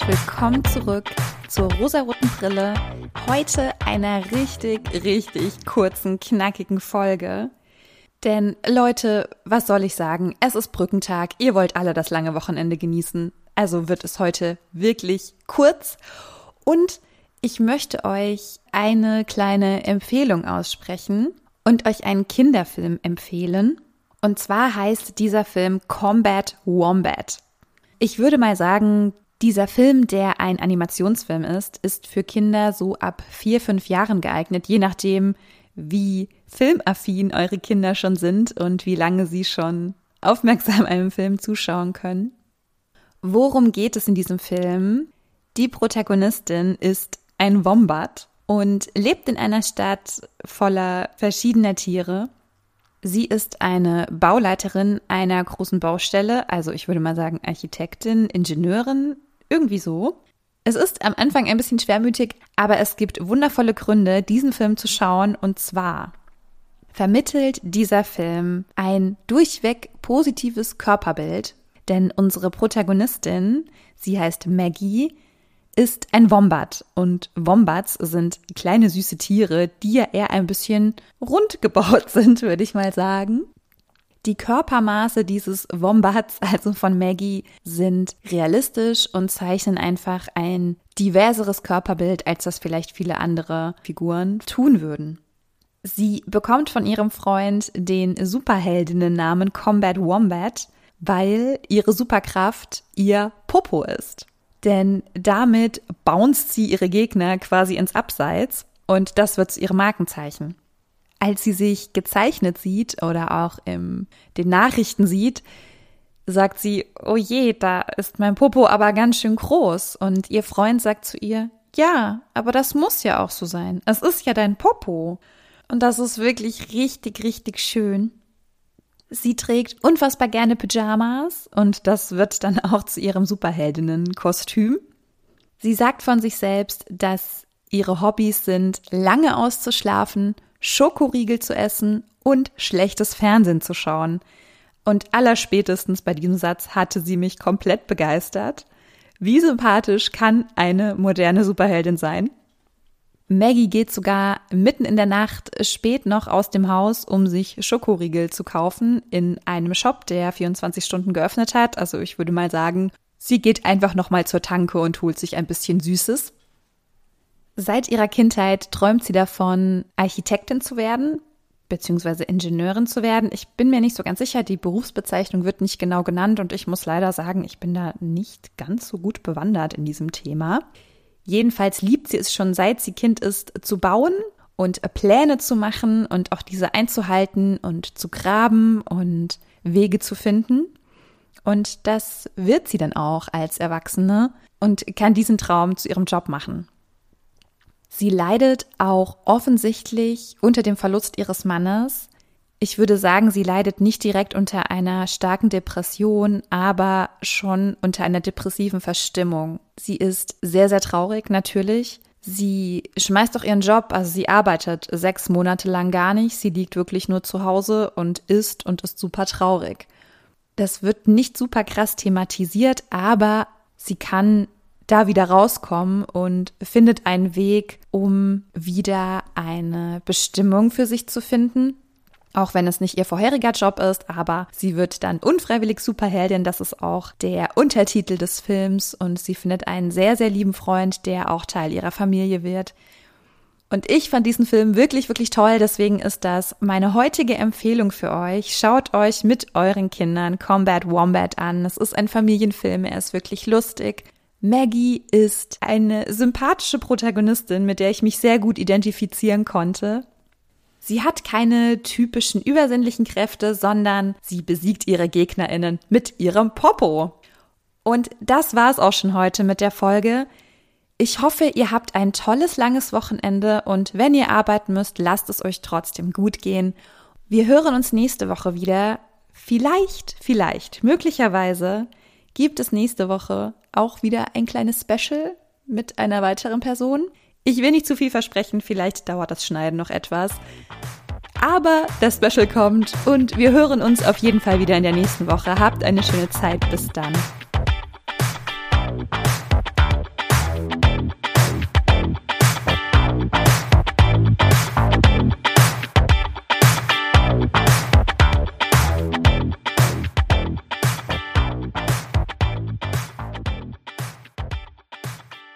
willkommen zurück zur rosaroten Brille. Heute einer richtig, richtig kurzen, knackigen Folge. Denn Leute, was soll ich sagen? Es ist Brückentag. Ihr wollt alle das lange Wochenende genießen. Also wird es heute wirklich kurz. Und ich möchte euch eine kleine Empfehlung aussprechen und euch einen Kinderfilm empfehlen. Und zwar heißt dieser Film Combat Wombat. Ich würde mal sagen, dieser Film, der ein Animationsfilm ist, ist für Kinder so ab vier, fünf Jahren geeignet, je nachdem, wie filmaffin eure Kinder schon sind und wie lange sie schon aufmerksam einem Film zuschauen können. Worum geht es in diesem Film? Die Protagonistin ist ein Wombat und lebt in einer Stadt voller verschiedener Tiere. Sie ist eine Bauleiterin einer großen Baustelle, also ich würde mal sagen Architektin, Ingenieurin, irgendwie so. Es ist am Anfang ein bisschen schwermütig, aber es gibt wundervolle Gründe, diesen Film zu schauen. Und zwar vermittelt dieser Film ein durchweg positives Körperbild, denn unsere Protagonistin, sie heißt Maggie, ist ein Wombat. Und Wombats sind kleine süße Tiere, die ja eher ein bisschen rund gebaut sind, würde ich mal sagen. Die Körpermaße dieses Wombats, also von Maggie, sind realistisch und zeichnen einfach ein diverseres Körperbild, als das vielleicht viele andere Figuren tun würden. Sie bekommt von ihrem Freund den Superheldinnennamen Combat Wombat, weil ihre Superkraft ihr Popo ist. Denn damit bounced sie ihre Gegner quasi ins Abseits und das wird zu ihrem Markenzeichen als sie sich gezeichnet sieht oder auch in den Nachrichten sieht, sagt sie, oh je, da ist mein Popo aber ganz schön groß. Und ihr Freund sagt zu ihr, ja, aber das muss ja auch so sein. Es ist ja dein Popo. Und das ist wirklich richtig, richtig schön. Sie trägt unfassbar gerne Pyjamas und das wird dann auch zu ihrem Superheldinnen-Kostüm. Sie sagt von sich selbst, dass ihre Hobbys sind, lange auszuschlafen Schokoriegel zu essen und schlechtes Fernsehen zu schauen. Und allerspätestens bei diesem Satz hatte sie mich komplett begeistert. Wie sympathisch kann eine moderne Superheldin sein? Maggie geht sogar mitten in der Nacht spät noch aus dem Haus, um sich Schokoriegel zu kaufen in einem Shop, der 24 Stunden geöffnet hat. Also ich würde mal sagen, sie geht einfach noch mal zur Tanke und holt sich ein bisschen Süßes. Seit ihrer Kindheit träumt sie davon, Architektin zu werden, beziehungsweise Ingenieurin zu werden. Ich bin mir nicht so ganz sicher, die Berufsbezeichnung wird nicht genau genannt und ich muss leider sagen, ich bin da nicht ganz so gut bewandert in diesem Thema. Jedenfalls liebt sie es schon seit sie Kind ist zu bauen und Pläne zu machen und auch diese einzuhalten und zu graben und Wege zu finden. Und das wird sie dann auch als Erwachsene und kann diesen Traum zu ihrem Job machen. Sie leidet auch offensichtlich unter dem Verlust ihres Mannes. Ich würde sagen, sie leidet nicht direkt unter einer starken Depression, aber schon unter einer depressiven Verstimmung. Sie ist sehr, sehr traurig, natürlich. Sie schmeißt auch ihren Job, also sie arbeitet sechs Monate lang gar nicht. Sie liegt wirklich nur zu Hause und isst und ist super traurig. Das wird nicht super krass thematisiert, aber sie kann da wieder rauskommen und findet einen Weg, um wieder eine Bestimmung für sich zu finden. Auch wenn es nicht ihr vorheriger Job ist, aber sie wird dann unfreiwillig Superheldin. Das ist auch der Untertitel des Films. Und sie findet einen sehr, sehr lieben Freund, der auch Teil ihrer Familie wird. Und ich fand diesen Film wirklich, wirklich toll. Deswegen ist das meine heutige Empfehlung für euch. Schaut euch mit euren Kindern Combat Wombat an. Es ist ein Familienfilm. Er ist wirklich lustig. Maggie ist eine sympathische Protagonistin, mit der ich mich sehr gut identifizieren konnte. Sie hat keine typischen übersinnlichen Kräfte, sondern sie besiegt ihre Gegnerinnen mit ihrem Popo. Und das war es auch schon heute mit der Folge. Ich hoffe, ihr habt ein tolles langes Wochenende und wenn ihr arbeiten müsst, lasst es euch trotzdem gut gehen. Wir hören uns nächste Woche wieder. Vielleicht, vielleicht, möglicherweise gibt es nächste Woche auch wieder ein kleines Special mit einer weiteren Person. Ich will nicht zu viel versprechen, vielleicht dauert das Schneiden noch etwas. Aber das Special kommt und wir hören uns auf jeden Fall wieder in der nächsten Woche. Habt eine schöne Zeit. Bis dann.